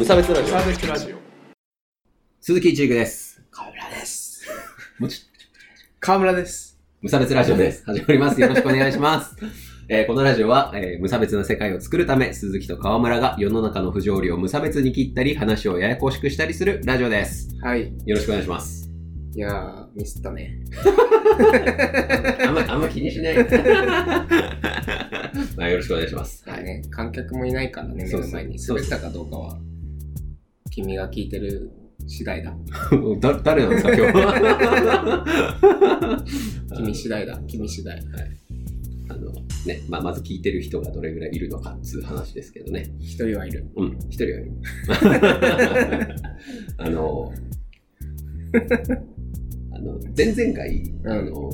無差別ラジオサーベスラジオ。鈴木一育です。河村です。もち河村です。無差別ラジオです。始まります。よろしくお願いします。えーこのラジオは、えー無差別な世界を作るため、鈴木と川村が世の中の不条理を無差別に切ったり、話をややこしくしたりするラジオです。はい。よろしくお願いします。いやー、ミスったね。あんま、あんま気にしない。まあ、よろしくお願いします。はい。ね、観客もいないからね、目そうそうの前に。そう滑ったかどうかは、君が聞いてる次第だ。だ、誰なんですか、今日は。君次第だ。君次第。あの、ね、まあ、まず聞いてる人がどれぐらいいるのかっつう話ですけどね。一人はいる。うん、一人はいる。あの、あの、前々回、うんあの、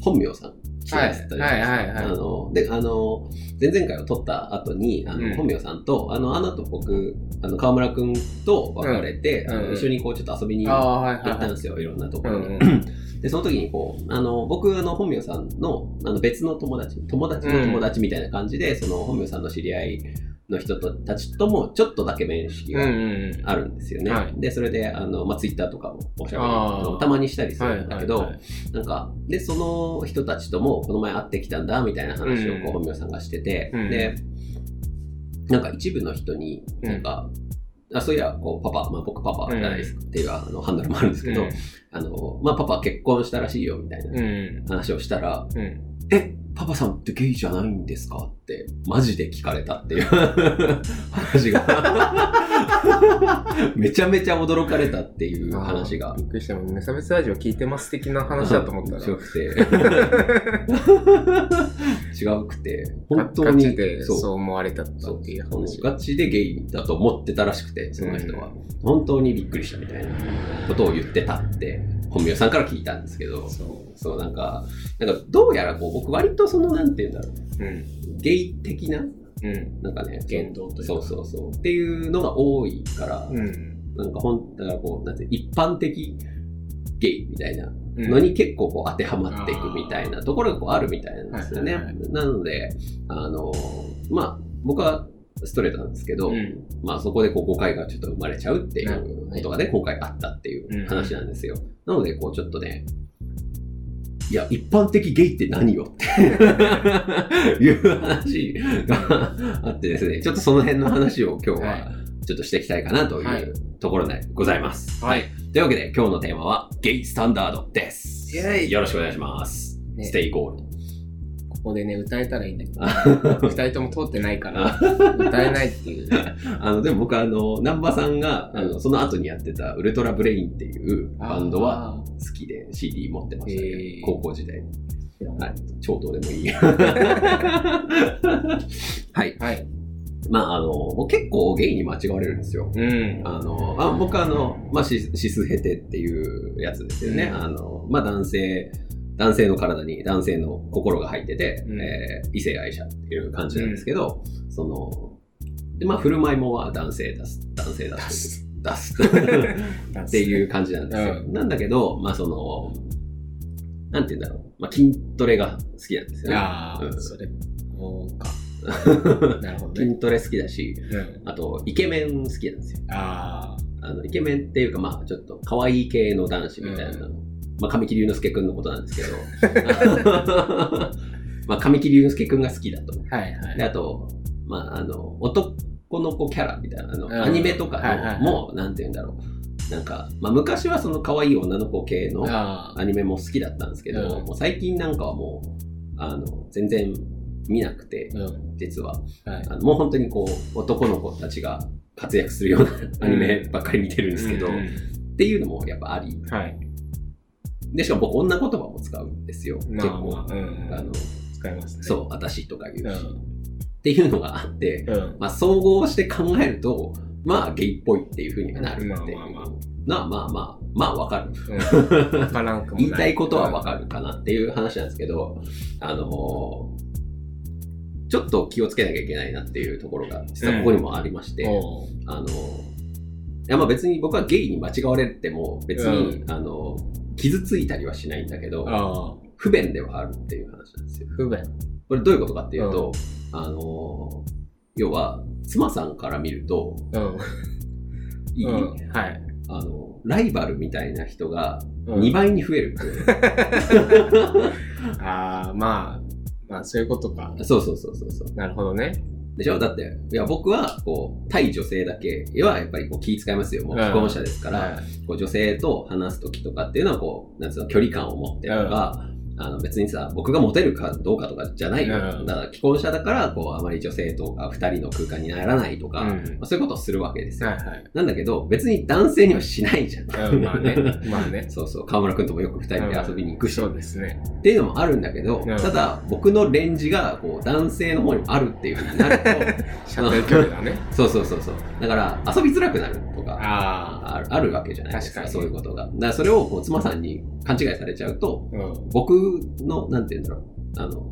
本名さん、来てはい。らったじゃはいないですかはいはい。あの、で、あの、前々回を撮った後に、あの、うん本名さんと、あの、アナと僕、あの、河村くんと別れて、うんうんあの一緒にこう、ちょっと遊びに行。ったんですよ、いろんなところに。で、その時にこう、あの、僕、あの、本名さんの、あの、別の友達、友達の友達みたいな感じで、その、本名さんの知り合いの人とたちとも、ちょっとだけ面識がうんうん。あるんですよね。はいで、それで、あの、まあ、ツイッターとかもおしゃべりあーたまにしたりするんだけど、はいはいはいなんか、で、その人たちとも、この前会ってきたんだ、みたいな話を、こう、うん本名さんがしてて、うんで、なんか一部の人に、なんか、あそういや、こう、パパ、まあ、僕パパじゃないですかっていう、あの、ハンドルもあるんですけど、あの、まあ、パパ結婚したらしいよ、みたいなうん。うん。話をしたら、うん。え、パパさんってゲイじゃないんですか？って、マジで聞かれたっていう。話が、めちゃめちゃ驚かれたっていう話が。びっくりした。無差別ラジオ聞いてます的な話だと思ったら。違くて、違うくて、本当ガに、そう。思われたっていう話。ガチでゲイだと思ってたらしくて、その人は。本当にびっくりしたみたいなことを言ってたって、本名さんから聞いたんですけど、そそう、なんか、なんかどうやらこう、僕割とその、なんて言うんだろう、う。うん。ゲイ的な、うん。なんかね、言動というか。そうそうそう。っていうのが多いから、うん。なんかほん、だからこう、なんて一般的ゲイみたいなうんのに結構こう当てはまっていくみたいなところがこうあるみたいなんですよね。なので、あの、まあ、僕はストレートなんですけど、うん。まあそこでこう誤解がちょっと生まれちゃうっていうことがね、今回あったっていう話なんですよ。なので、こうちょっとね、いや、一般的ゲイって何よって いう話があってですね、ちょっとその辺の話を今日ははちょっとしていきたいかなといはいうところでございます。はい。というわけで今日のテーマはゲイスタンダードです。イェイよろしくお願いします。ねステイゴールここでね、歌えたらいいんだけど、ド。二人とも通ってないから、歌えないっていう。あの、でも僕あの、南波さんが、あうの、その後にやってたウルトラブレインっていうバンドはあ好きで CD 持ってましたね。高校時代に。ー、はい。超どうでもいい。はい。はい。まあ、あの、もう結構ゲイに間違われるんですよ。うん。あの、あ僕あの、まあ、シシスヘテっていうやつですよね。うんあの、まあ、男性、男性の体に男性の心が入ってて、うんえー異性愛者っていう感じなんですけど、その、で、まあ、振る舞いもは男性出す、男性出す。出す。っていう感じなんですよ。うなんだけど、まあ、その、なんて言うんだろう。まあ、筋トレが好きなんですよね。ああ、うんそれ、そうか。なるほどね。筋トレ好きだし、うん。あと、イケメン好きなんですよ。ああの、イケメンっていうか、まあ、ちょっと可愛い系の男子みたいな、うまあ、神木隆之介くんのことなんですけど、まあ、神木隆之介くんが好きだと。あ。はいはい。で、あと、まあ、あの、男の子キャラみたいな、あの、うんアニメとかはいはいはいのも、なんて言うんだろう。なんか、まあ、昔はその可愛い女の子系のあアニメも好きだったんですけど、うんもう最近なんかはもう、あの、全然見なくて、あ。うん。実は。はい。あのもう本当にこう、男の子たちが活躍するようなアニメばっかり見てるんですけど、うんっていうのもやっぱあり。はい。で、しかも僕女言葉も使うんですよ。結まあ構。まあうんあの、使いますね。そう、私とか言うし、うっていうのがあって、ん。うん。まあ総合して考えると、まあゲイっぽいっていう風にはなるっていう。まあまあまあまあまあまあ、まあわかる。うん。ない。言いたいことはわかるかなっていう話なんですけど、あのーちょっと気をつけなきゃいけないなっていうところが、実はここにもありまして、おうあのーいやまあ別に僕はゲイに間違われても別に、うあのー傷ついたりはしないんだけど。不便ではあるっていう話なんですよ。不便。これどういうことかっていうと、あのー要は、妻さんから見ると、うん。いい、うん。はい。あの、ライバルみたいな人がうん2倍に増えるっていう。ああ、まあ、まあ、そういうことか。そうそうそうそうそう。なるほどね。でしょ？だって、いや、僕は、こう、対女性だけは、やっぱりこう気遣いますよ。もう既婚者ですから、はいこう女性と話すときとかっていうのは、こう、なんつうの、距離感を持ってとか、あの別にさ、僕がモテるかどうかとかじゃないよ。うんだから、既婚者だから、こう、あまり女性とか二人の空間にならないとか、うんまあ、そういうことをするわけですよ。はいはい。なんだけど、別に男性にはしないじゃん。うん、まあね。まあね。そうそう、河村くんともよく二人で遊びに行くし、そうですね。っていうのもあるんだけど、うんただ、僕のレンジが、こう、男性の方にもあるっていうふうになると、射程距離だね。そうそうそうそう。だから、遊びづらくなるとか、ああるあるわけじゃないですか、確かにそういうことが。だから、それをこう妻さんに勘違いされちゃうと、あ。うん。僕の、なんて言うんだろう、あの、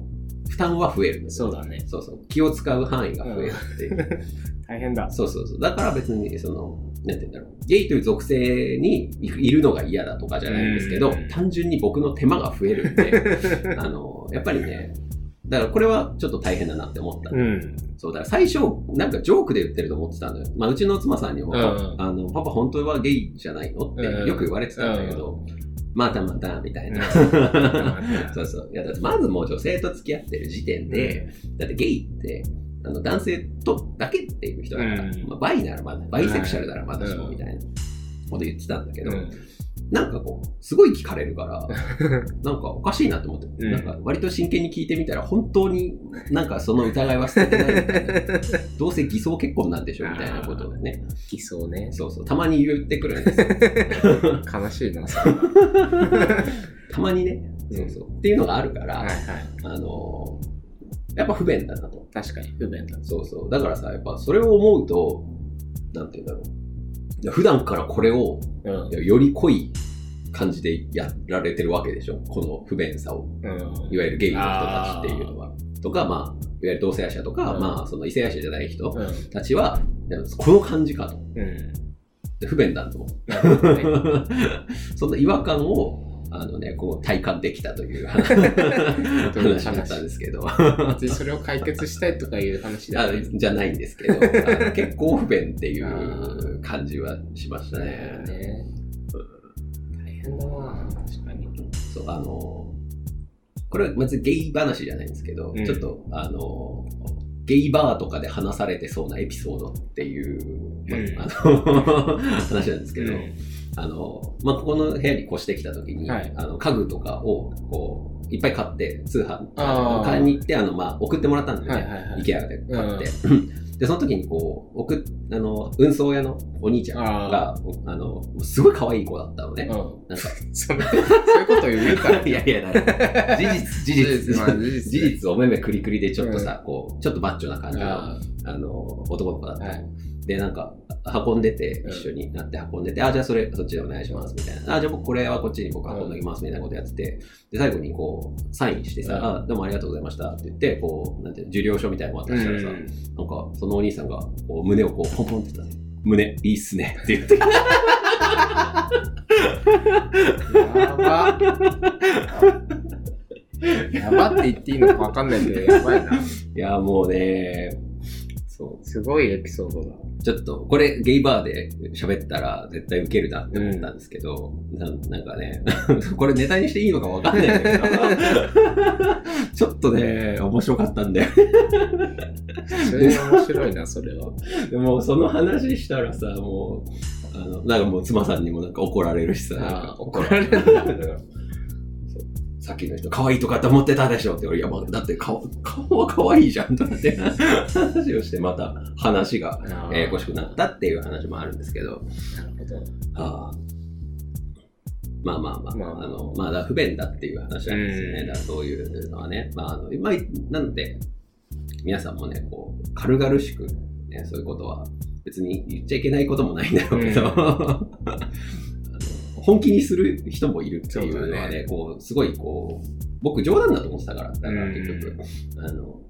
負担は増えるそうだね。そうそう。気を使う範囲が増えるっていう。大変だ。そうそうそう。だから別に、その、なんて言うんだろう。ゲイという属性にいるのが嫌だとかじゃないんですけどうん、単純に僕の手間が増えるんで、あの、やっぱりね、だからこれはちょっと大変だなって思った。うん。そうだから最初、なんかジョークで言ってると思ってたのよ。まあ、うちの妻さんにも、うんあの、パパ本当はゲイじゃないの？ってうんよく言われてたんだけど、またまた、みたいな。うん。そうそう。いや、だってまずもう女性と付き合ってる時点で、だってゲイって、あの男性とだけっていう人だから、うん。まあ、バイならまだ、バイセクシャルならまだしもうん。みたいなこと言ってたんだけど、うんなんかこう、すごい聞かれるから、なんかおかしいなと思って、うんなんか割と真剣に聞いてみたら、本当になんかその疑いは捨ててないみたいな。どうせ偽装結婚なんでしょみたいなことをね、偽装ね。そうそう、たまに言ってくるんですよ。悲しいな、そ。たまにね、そうそう。っていうのがあるから、はいはい。あのーやっぱ不便だなと。確かに不便だ。そうそう。だからさ、やっぱそれを思うと、なんて言うんだろう。普段からこれをうん。より濃い感じでやられてるわけでしょ？この不便さを。うん。いわゆるゲイの人たちっていうのは。とか、まあ、いわゆる同性愛者とか、うんまあ、その異性愛者じゃない人うん。たちは、この感じかと。うん。で不便だと思う。そんな違和感を、あのね、こう体感できたという 話だったんですけど。別にそれを解決したいとかいう話ではあない。じゃないんですけど、結構不便っていう感じはしましたね。ね大変だな確かに。そうあのこれは別にゲイ話じゃないんですけど、うんちょっとあのゲイバーとかで話されてそうなエピソードっていう、まあの 話なんですけど、あの、まあ、ここの部屋に越してきた時に、はい。あの家具とかをこういっぱい買って通販買いに行ってあの、まあ、送ってもらったんだよ。ね、はいはいはい。IKEA で買って、でその時にこう送っあの運送屋のお兄ちゃんがあのすごい可愛い子だったのね、うん。なんか。そのそういうことを言うから。いやいや 事実事実。まあ事実。事実お目目クリクリでちょっとさ、こうちょっとマッチョな感じのああの男の子だったの、はいでなんか運んでてうん。一緒になって運んでて、あじゃあそれそっちでお願いしますみたいな。あじゃあ僕これはこっちに僕運んでおきますみたいなことやってて。で最後にこうサインしてさ、うん。あどうもありがとうございましたって言ってこうなんて受領書みたいなの渡したらさ、なんかそのお兄さんがこう胸をこうポンポンって言ったね胸いいっすね。って言って。やば。やばって言っていいのか分かんないけど、やばいな。いやもうねそうすごいエピソードだ。ちょっと、これゲイバーで喋ったら絶対ウケるなって思ったんですけど、ななんかね、これネタにしていいのかわかんないんだけど、ちょっとね、面白かったんで。それが面白いな、それは。でもその話したらさ、もう、あの、なんかもう妻さんにもなんか怒られるしさ、怒られるんださっきの人、可愛いとかって思ってたでしょって、俺、いや、まあ、だって顔、顔は可愛いじゃん。とかって話をして、また話がややこしくなったっていう話もあるんですけど、なるほど。ああまあまあまあ、まあ。あの、まあ、だ不便だっていう話なんですよね。うん。だそういうのはね。まあ、あの、まあ、なので、皆さんもね、こう、軽々しく、ね、そういうことは、別に言っちゃいけないこともないんだろうけど、本気にする人もいるっていうのはそうだね、こう、すごいこう、僕冗談だと思ってたから、だからうん結局、あの、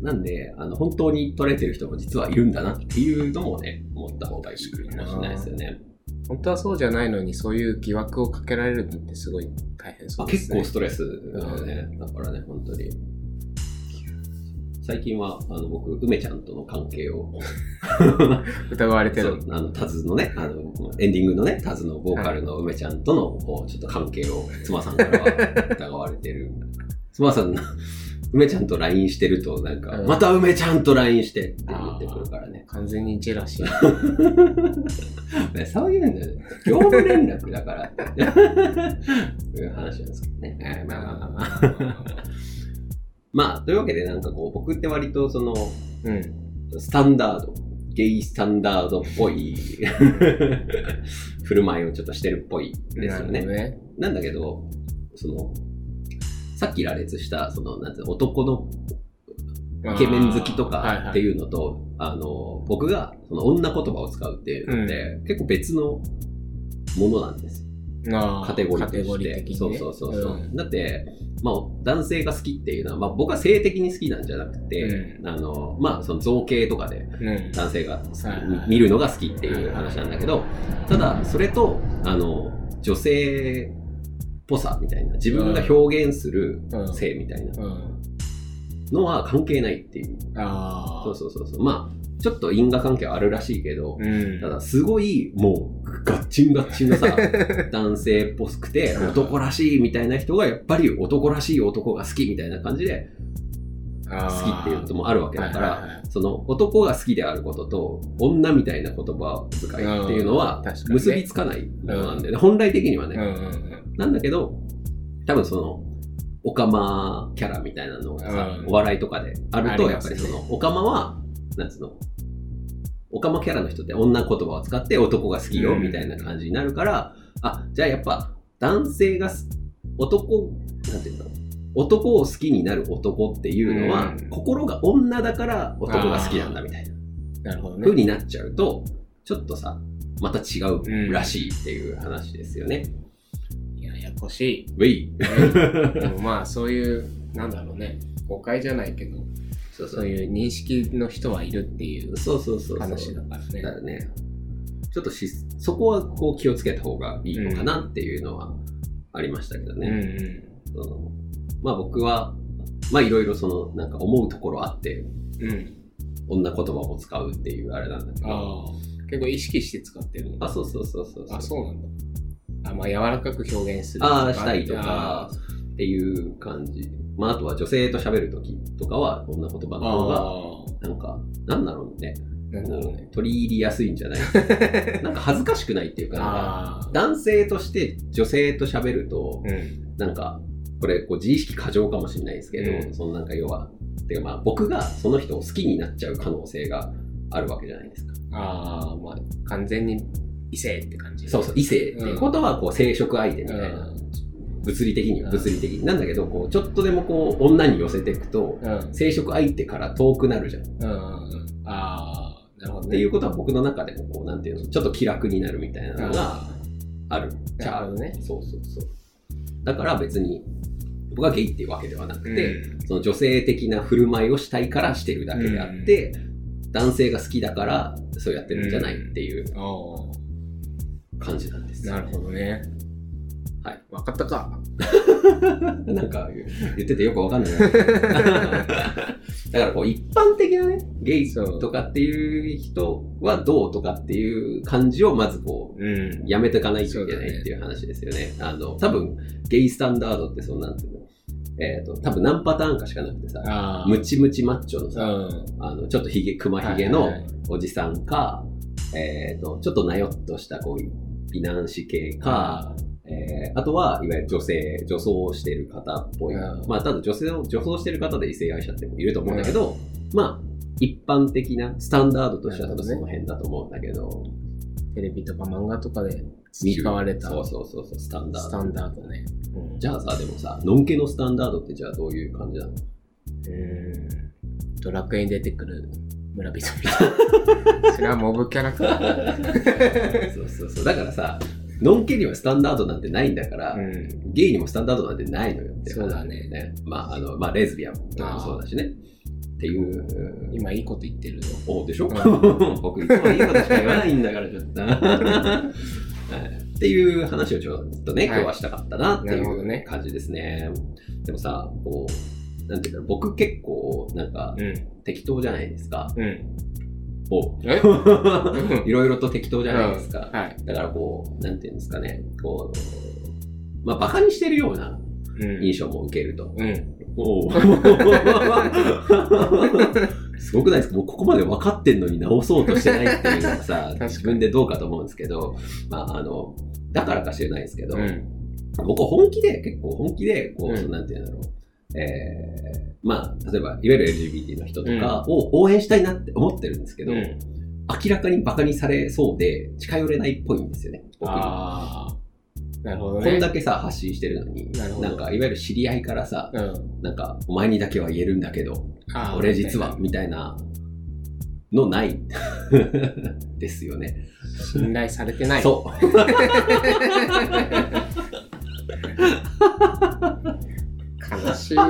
なんで、あの、本当に取れてる人も実はいるんだなっていうのもね、思った方がいいかもしれないですよね。本当はそうじゃないのに、そういう疑惑をかけられるのってすごい大変そあうですね。結構ストレスだよね。だからね、本当に。最近は、あの、僕、梅ちゃんとの関係を、疑われてるそう。あの、タズのね、あの、エンディングのね、タズのボーカルの梅ちゃんとの、こう、ちょっと関係を、妻さんからは疑われてる。妻さん、梅ちゃんと LINE してると、なんか、うんまた梅ちゃんと LINE してって言ってくるからね。完全にジェラシー。ねそういうんだよね。業務連絡だからって。いう話なんですけどね。えーまあまあまあまあ。まあ、というわけで、なんかこう、僕って割とその、うん。スタンダード、ゲイスタンダードっぽい 振る舞いをちょっとしてるっぽいですよね。なね。なんだけど、その、さっき羅列した、その、なんて男のイケメン好きとかってう。いうのと、あの、僕がその女言葉を使うっていうのって、結構別のものなんですよ。カテゴリーとして。ね。そうそうそうそう、んだって、まあ、男性が好きっていうのは、まあ、僕は性的に好きなんじゃなくて、うあの、まあ、その造形とかでうん。男性が好きはいはい見るのが好きっていう話なんだけど、ただ、それと、あの、女性っぽさみたいな、自分が表現するうん性みたいなうん。のは関係ないっていう。ああ。そうそうそうそう。まあ、ちょっと因果関係はあるらしいけど、うん。ただ、すごい、もう、ガッチンガッチンのさ、男性っぽくて、男らしいみたいな人が、やっぱり男らしい男が好きみたいな感じで、好きっていうこともあるわけだから、その男が好きであることと、女みたいな言葉遣いっていうのは結びつかないものなんでね、本来的にはね。うんうんうん。なんだけど、多分その、オカマキャラみたいなのがさ、うん。お笑いとかであると、やっぱりその、オカマは、なんつうの、オカマキャラの人って女言葉を使って男が好きようんみたいな感じになるから、あ、じゃあやっぱ男性がす、男、なんていうの？男を好きになる男っていうのは、うん心が女だから男が好きなんだみたいななるほどね。風になっちゃうと、ちょっとさ、また違うらしいっていう話ですよね。いや、ややこしウェイい。でもまあ、そういう、なんだろうね。誤解じゃないけど、そうそういう認識の人はいるっていうそうそうそうそう。話だからね。だからね、ちょっとし、そこはこう気をつけた方がいいのかなっていうのはありましたけどうんね。うそのまあ僕は、まあいろいろその、なんか思うところあって、ん。うん。女言葉を使うっていうあれなんだけど。ああ。結構意識して使ってるのあ、そうそうそうそうあ、そうなんだ。あ、まあ、柔らかく表現するあーしたいとかあっていう感じ。まああとは女性と喋るときとかは女言葉ーの方が、あなんか、なんだろうね。ー。なんだろうね。取り入りやすいんじゃない？なんか恥ずかしくないっていうか、なんか。男性として女性と喋ると、うん。なんか、これ、こう自意識過剰かもしれないですけど、うんそのなんか要は、てかまあ僕がその人を好きになっちゃう可能性があるわけじゃないですか。ああ、まあ、完全に異性って感じ。そうそう、異性っていうことは、こう、生殖相手みたいな、う物理的にはうん物理的に。なんだけど、こう、ちょっとでもこう、女に寄せていくと、ん。うん。生殖相手から遠くなるじゃん。っうんうんうん。ああ、なるほどね。ていうことは僕の中でも、こう、なんていうの、ちょっと気楽になるみたいなのがあある。じゃあ、なるねそうそうそう。だから別に、僕はゲイっていうわけではなくーて、うんその女性的な振る舞いをしたいからしてるだけであって、男性が好きだからそうやってるんじゃないっていうあ感じなんです。あ、なるほどね。はい。わかったか。なんか言っててよくわかんないな。だからこう一般的なね、ゲイとかっていう人はどうとかっていう感じをまずこう、うん。やめていかないといけないっていう話ですよね。あの、多分、ゲイスタンダードってそんなんていうのえっ、と、多分何パターンかしかなくてさ。ムチムチマッチョのさ、うん。あの、ちょっとひげ、熊ひげのはいはいはいおじさんか、えっ、と、ちょっとなよっとしたこういう美男子系か、えーあとは、いわゆる女性、女装してる方っぽい。うんまあ、ただ女性を、女装してる方で異性愛者ってもいると思うんだけど、まあ、一般的なスタンダードとしては多分その辺だと思うんだけど、テレビとか漫画とかで使われたそうそうそうそう、スタンダード。スタンダードね。うんじゃあさ、でもさ、のんけのスタンダードってじゃあどういう感じなの？うんドラクエに出てくる村人みたいな。それはモブキャラクター。そうそうそう。だからさ、のんけにはスタンダードなんてないんだから、うん。ゲイにもスタンダードなんてないのよっていそうだねまあ、あの、まあ、レズビアンもそうだしね。っていう。今いいこと言ってるよ。おでしょ、うん 僕いつもいいことしか言わないんだから、ちょっと。はいっていう話をちょっとね、今日はしたかったなってないう感じですね。でもさ、こう、なんていうか、僕結構、なんか、うん。適当じゃないですか。うん。おえ？いろいろと適当じゃないですか。はい。だからこう、なんていうんですかね、こう、まあ、馬鹿にしてるようなうん。印象も受けると。うん。お すごくないですか？もうここまで分かってんのに直そうとしてないっていうのはさ 自分でどうかと思うんですけど、まあ、あの、だからか知れないですけど、うん。僕本気で、結構本気で、こう、うんなんていうんだろう。えー、まあ、例えば、いわゆる LGBT の人とかを応援したいなって思ってるんですけど、うん。明らかに馬鹿にされそうで、近寄れないっぽいんですよね。僕にああ。なるほどね。こんだけさ、発信してるのに、なんか、いわゆる知り合いからさ、うん。なんか、お前にだけは言えるんだけど、俺実は、みたいなのない ですよね。信頼されてない。そう。悲しい。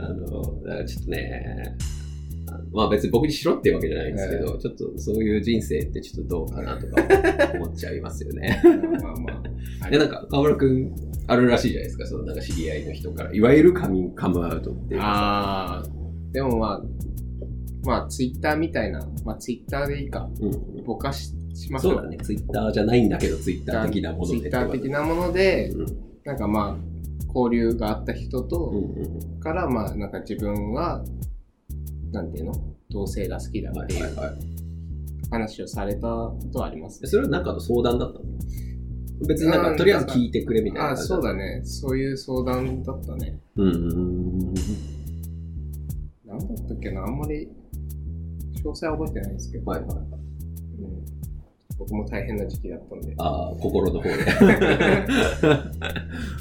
あの、だからちょっとね、まあ別に僕にしろっていうわけじゃないんですけど、ちょっとそういう人生ってちょっとどうかなとか思っちゃいますよね。まあまあ。で、なんか、河村くん、あるらしいじゃないですか、そのなんか知り合いの人から、いわゆるカミンカムアウトっていうかああ。でもまあ、まあ、ツイッターみたいな、まあ、ツイッターでいいか。うん、ぼかししますそうだね、ツイッターじゃないんだけど、ツイッター的なもので。ツイッター的なもので、うんなんかまあ、交流があった人うんと、うんから、まあ、なんか自分は、なんていうの？同性が好きだっていう。話をされたことはありますそれはなんかの相談だったの？別になんか、うんとりあえず聞いてくれみたいなあそうだね。そういう相談だったね。うんうんうん。なんだったっけな、あんまり詳細は覚えてないんですけど、はいはい。うん僕も大変な時期だったんで。ああ、心の方で。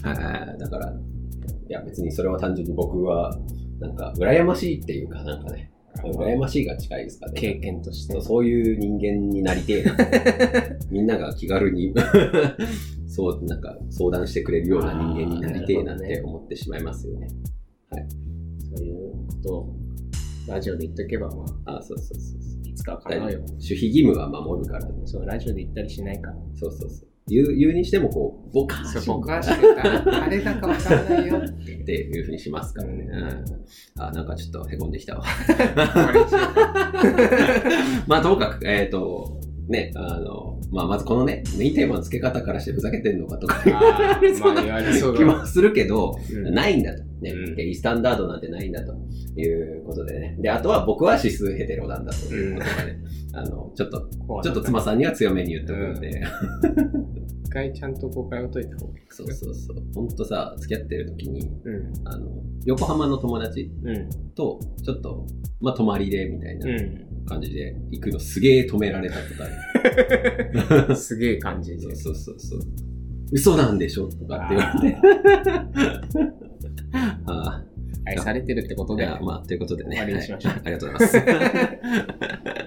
はいだから、いや別にそれは単純に僕は、なんか、羨ましいっていうかなんかね、羨ましいが近いですかね。経験としてそう。いう人間になりてえな。みんなが気軽に、そう、なんか相談してくれるような人間になりてえなって思ってしまいますよね。そういうことをラジオで言っとけば、まあそうそうそうそう。あ、いつかは叶うよ。守秘義務は守るからね。そう、ラジオで言ったりしないから。そうそうそう。言う、言うにしてもこう、ボカーそう、シン僕は知る誰だかわからないよってっていうふうにしますからね。うん、あ、なんかちょっと凹んできたわ。まあ、ともかく、えっ、と、ね、あの、まあ、まずこのね、メインテーマの付け方からしてふざけてんのかとか、あーまあ言われそうだ気もするけど、うんないんだと。ね、うイスタンダードなんてないんだということでね。で、あとは僕は指数ヘテロなんだということがね、あの、ちょっと、ちょっと妻さんには強めに言っておくんで、一回ちゃんと誤解を解いた方がいい。そうそうそう。ほんとさ、付き合ってる時に、うん。あの、横浜の友達うん。と、ちょっと、まあ、泊まりでみたいなう感じで行くのすげえ止められたことある。ん。すげえ感じで。そうそうそうそう。嘘なんでしょとかって言われて。あ愛されてるってことで。や、まあ、ということでね。終わりにしましょうはいありがとうございます。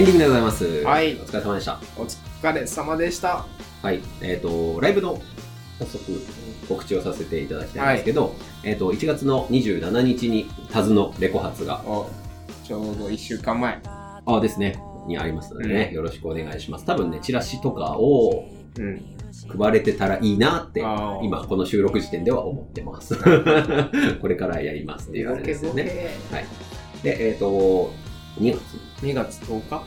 エンディングでございます。はいお疲れ様でした。お疲れ様でした。はい。えっ、と、ライブの早速告知をさせていただきたいんですけど、えっ、と、1月の27日にタズのレコ発が、おちょうど1週間前。あですね、にありますのでね、うんよろしくお願いします。多分ね、チラシとかをうん。配れてたらいいなって、あー今、この収録時点では思ってます。これからやりますっていうあれですよね。はい。で、えっ、と、2月2月10日？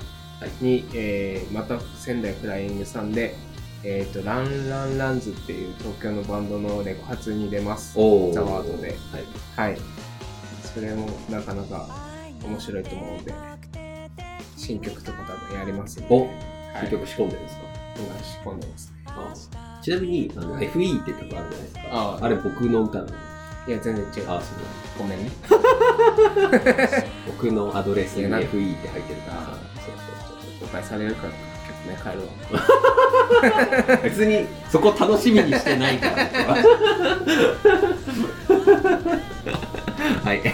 に、えーまた仙台フライングさんで、えっ、と、ランランランズっていう東京のバンドのレコ発に出ます。おザワードではい。はい。それもなかなか面白いと思うので、新曲とか多分やりますんで、お、はい、結局仕込んでるんですか、今仕込んでますね。あちなみに、あの、FE って曲あるじゃないですか。ああれ僕の歌なの？いや、全然違う。あ、そうごめんね。僕のアドレスにいや FE なって入ってるから。そうそう誤解されるから曲ね、帰。別にそこ楽しみにしてないから。はい。はい。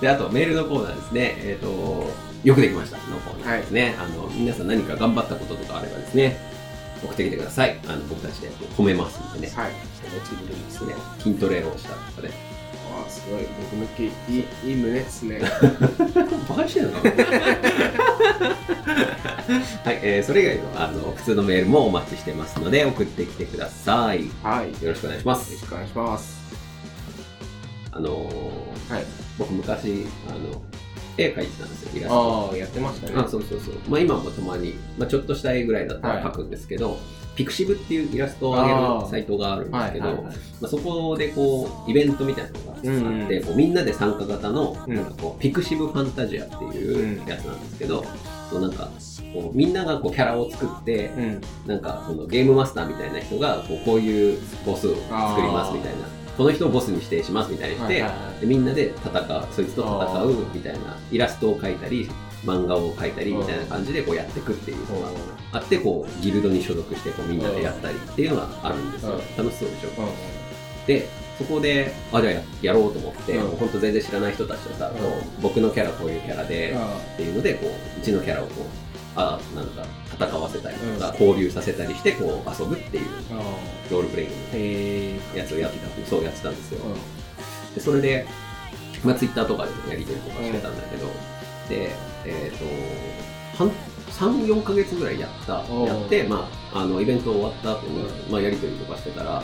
で、あとメールのコーナーですね。えっ、と、よくできましたのコーナーですね。あの、皆さん何か頑張ったこととかあればですね、送ってきてください。あの、僕たちで褒めますんでね。はい。モチベですね。筋トレをしたとかね。ああ、すごい。僕向き、いい、いい胸ですね。バカにしてんの？か はい、えー、それ以外のあの普通のメールもお待ちしてますので送ってきてください。はい。よよろしくお願いします。ろしくお願いします。あのーはい。僕昔あの絵描いてたんですよ、イラスト。ああ、やってましたね。あそうそうそう。まあ今もたまに、まあちょっとした絵ぐらいだったはいら描くんですけど、ピクシブっていうイラストを上げるサイトがあるんですけど、はいはいはいまあ、そこでこうイベントみたいなのがあって、うんうん。こうみんなで参加型のうん。なんかこうピクシブファンタジアっていうやつなんですけど、そうなんかこうみんながこうキャラを作って、うん。なんかそのゲームマスターみたいな人がこうこういうボスを作りますみたいな。この人をボスに指定しますみたいにして、はいはいはい。でみんなで戦うそいつと戦うみたいなイラストを描いたり漫画を描いたりみたいな感じでこうやっていくっていうのがあってこうギルドに所属してこうみんなでやったりっていうのがあるんですよ、うん。楽しそうでしょ、うん。でそこであじゃあややろうと思って、うん。もう本当全然知らない人たちとさ、こう僕のキャラこういうキャラで、っていうのでこううちのキャラをこうあなんか戦わせたりとか、交流させたりしてこう遊ぶっていうあロールプレイング。のやつをやってたそうやってたんですよ、うでそれで、まあ、ツイッターとかでもやり取りとかしてたんだけど、でえっ、と半34ヶ月ぐらいやったやって、まあ、あのイベント終わった後に、まあ、やり取りとかしてたら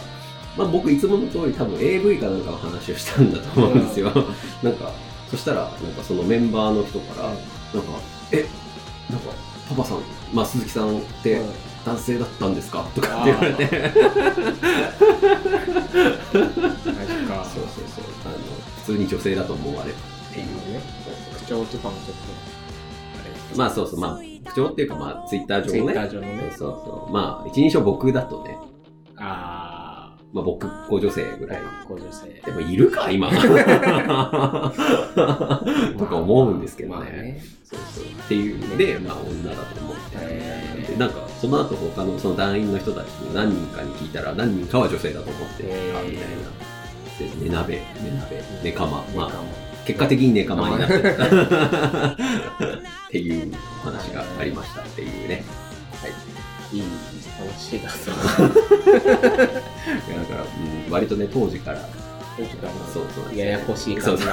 まあ、僕いつもの通り多分 AV かなんかの話をしたんだと思うんですよ。なんか、そしたら、なんかそのメンバーの人から、なんか、え、なんか、パパさん、まあ鈴木さんって男性だったんですか？とかって言われて。そうそうそう、あの、普通に女性だと思われるっていう。ね。口調とかもちょっと。まあそうそう、まあ、口調っていうか、まあ、ツイッター上のね。Twitter 上のねそうそうそう。まあ、一人称僕だとね、あまあ僕っ子女性ぐらい。あ、高女性。でもいるか、今。とか思うんですけどね。まあね。そうそう。っていうので、まあ女だと思ってでなんか、その後他のその団員の人たちに何人かに聞いたら、何人かは女性だと思ってたみたいな。で、寝鍋、寝鍋、寝かま。まあ、結果的に寝かまになってた。っていうお話がありましたっていうね。いい話だぞ。いやだから、うん、割とね、当時から、そうそう。ややこしい感じ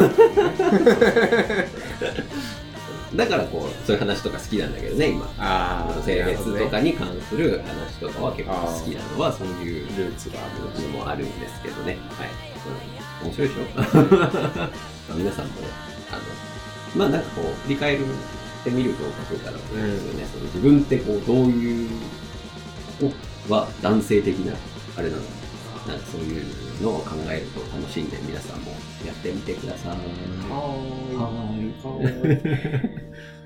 だからこう、そういう話とか好きなんだけどね、今。ああ、性別とかにに関する話とかは結構好きなのは、そういうルーツがあるのもあるんですけどね。はい。うん面白いでしょ皆さんも、あの、まあなんかこう、振り返るってみるとかそうかなと思うんですよね。その自分ってこう、どういう、おは男性的な、あれなの？かなんかそういうのを考えると楽しんで皆さんもやってみてください。はい。